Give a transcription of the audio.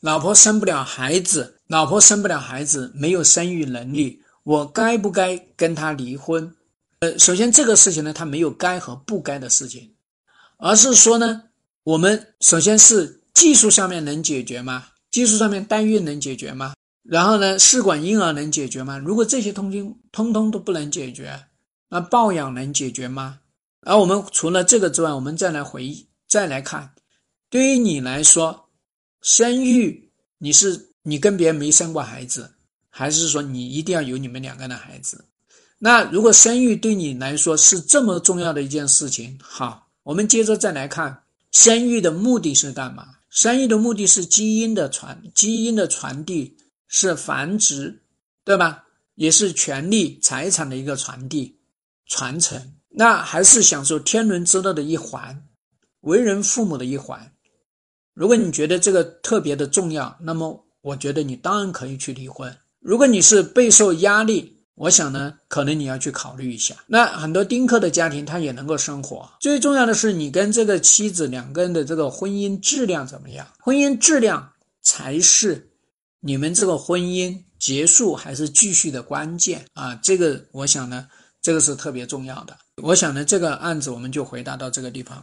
老婆生不了孩子，老婆生不了孩子，没有生育能力，我该不该跟他离婚？呃，首先这个事情呢，它没有该和不该的事情，而是说呢，我们首先是技术上面能解决吗？技术上面代孕能解决吗？然后呢，试管婴儿能解决吗？如果这些通通通通都不能解决，那抱养能解决吗？而我们除了这个之外，我们再来回忆，再来看，对于你来说。生育，你是你跟别人没生过孩子，还是说你一定要有你们两个的孩子？那如果生育对你来说是这么重要的一件事情，好，我们接着再来看，生育的目的是干嘛？生育的目的是基因的传，基因的传递是繁殖，对吧？也是权利财产的一个传递传承，那还是享受天伦之乐的一环，为人父母的一环。如果你觉得这个特别的重要，那么我觉得你当然可以去离婚。如果你是备受压力，我想呢，可能你要去考虑一下。那很多丁克的家庭，他也能够生活。最重要的是，你跟这个妻子两个人的这个婚姻质量怎么样？婚姻质量才是你们这个婚姻结束还是继续的关键啊！这个我想呢，这个是特别重要的。我想呢，这个案子我们就回答到这个地方。